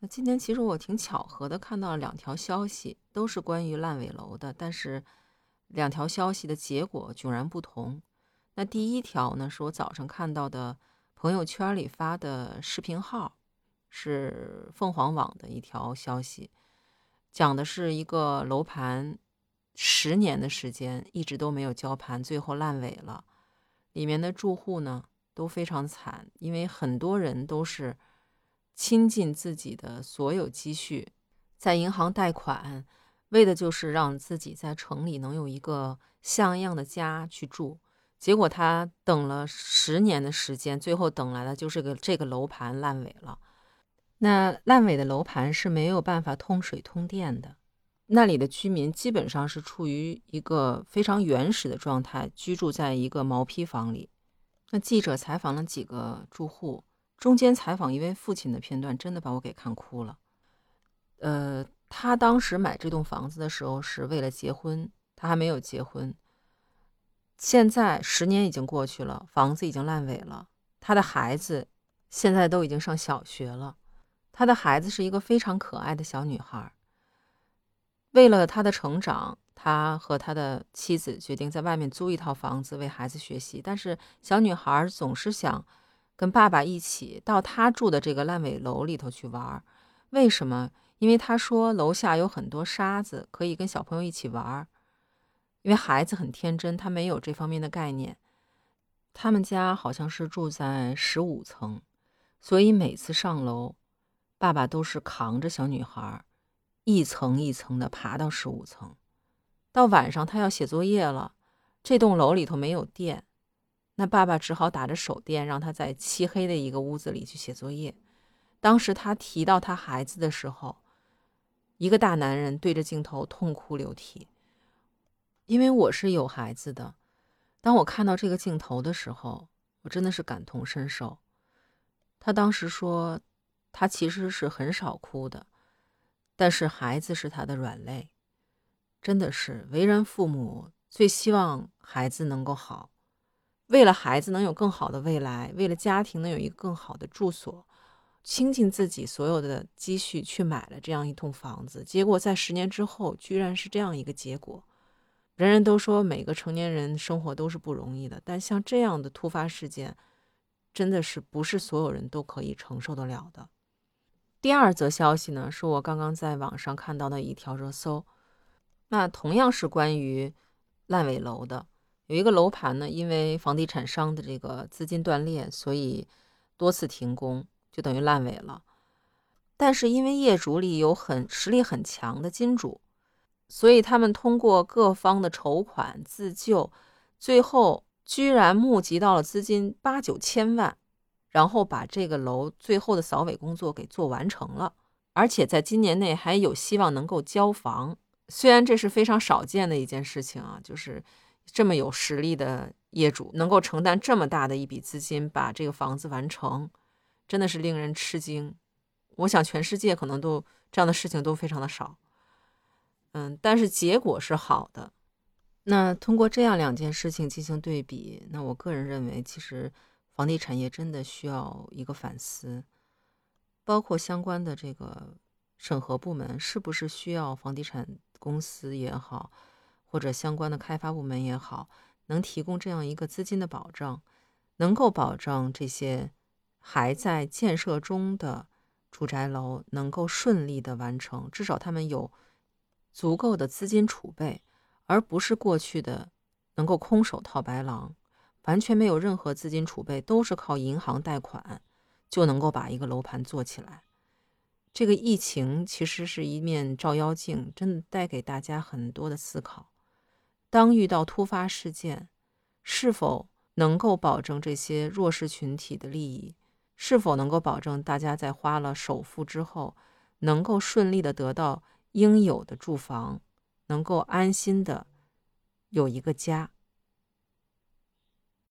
那今天其实我挺巧合的，看到了两条消息，都是关于烂尾楼的，但是两条消息的结果迥然不同。那第一条呢，是我早上看到的朋友圈里发的视频号，是凤凰网的一条消息，讲的是一个楼盘十年的时间一直都没有交盘，最后烂尾了，里面的住户呢都非常惨，因为很多人都是。倾尽自己的所有积蓄，在银行贷款，为的就是让自己在城里能有一个像样的家去住。结果他等了十年的时间，最后等来的就是个这个楼盘烂尾了。那烂尾的楼盘是没有办法通水通电的，那里的居民基本上是处于一个非常原始的状态，居住在一个毛坯房里。那记者采访了几个住户。中间采访一位父亲的片段，真的把我给看哭了。呃，他当时买这栋房子的时候是为了结婚，他还没有结婚。现在十年已经过去了，房子已经烂尾了。他的孩子现在都已经上小学了。他的孩子是一个非常可爱的小女孩。为了他的成长，他和他的妻子决定在外面租一套房子为孩子学习。但是小女孩总是想。跟爸爸一起到他住的这个烂尾楼里头去玩，为什么？因为他说楼下有很多沙子，可以跟小朋友一起玩。因为孩子很天真，他没有这方面的概念。他们家好像是住在十五层，所以每次上楼，爸爸都是扛着小女孩，一层一层的爬到十五层。到晚上他要写作业了，这栋楼里头没有电。那爸爸只好打着手电，让他在漆黑的一个屋子里去写作业。当时他提到他孩子的时候，一个大男人对着镜头痛哭流涕。因为我是有孩子的，当我看到这个镜头的时候，我真的是感同身受。他当时说，他其实是很少哭的，但是孩子是他的软肋。真的是为人父母最希望孩子能够好。为了孩子能有更好的未来，为了家庭能有一个更好的住所，倾尽自己所有的积蓄去买了这样一栋房子，结果在十年之后，居然是这样一个结果。人人都说每个成年人生活都是不容易的，但像这样的突发事件，真的是不是所有人都可以承受得了的。第二则消息呢，是我刚刚在网上看到的一条热搜，那同样是关于烂尾楼的。有一个楼盘呢，因为房地产商的这个资金断裂，所以多次停工，就等于烂尾了。但是因为业主里有很实力很强的金主，所以他们通过各方的筹款自救，最后居然募集到了资金八九千万，然后把这个楼最后的扫尾工作给做完成了，而且在今年内还有希望能够交房。虽然这是非常少见的一件事情啊，就是。这么有实力的业主能够承担这么大的一笔资金把这个房子完成，真的是令人吃惊。我想全世界可能都这样的事情都非常的少。嗯，但是结果是好的。那通过这样两件事情进行对比，那我个人认为，其实房地产业真的需要一个反思，包括相关的这个审核部门是不是需要房地产公司也好。或者相关的开发部门也好，能提供这样一个资金的保障，能够保障这些还在建设中的住宅楼能够顺利的完成，至少他们有足够的资金储备，而不是过去的能够空手套白狼，完全没有任何资金储备，都是靠银行贷款就能够把一个楼盘做起来。这个疫情其实是一面照妖镜，真的带给大家很多的思考。当遇到突发事件，是否能够保证这些弱势群体的利益？是否能够保证大家在花了首付之后，能够顺利的得到应有的住房，能够安心的有一个家？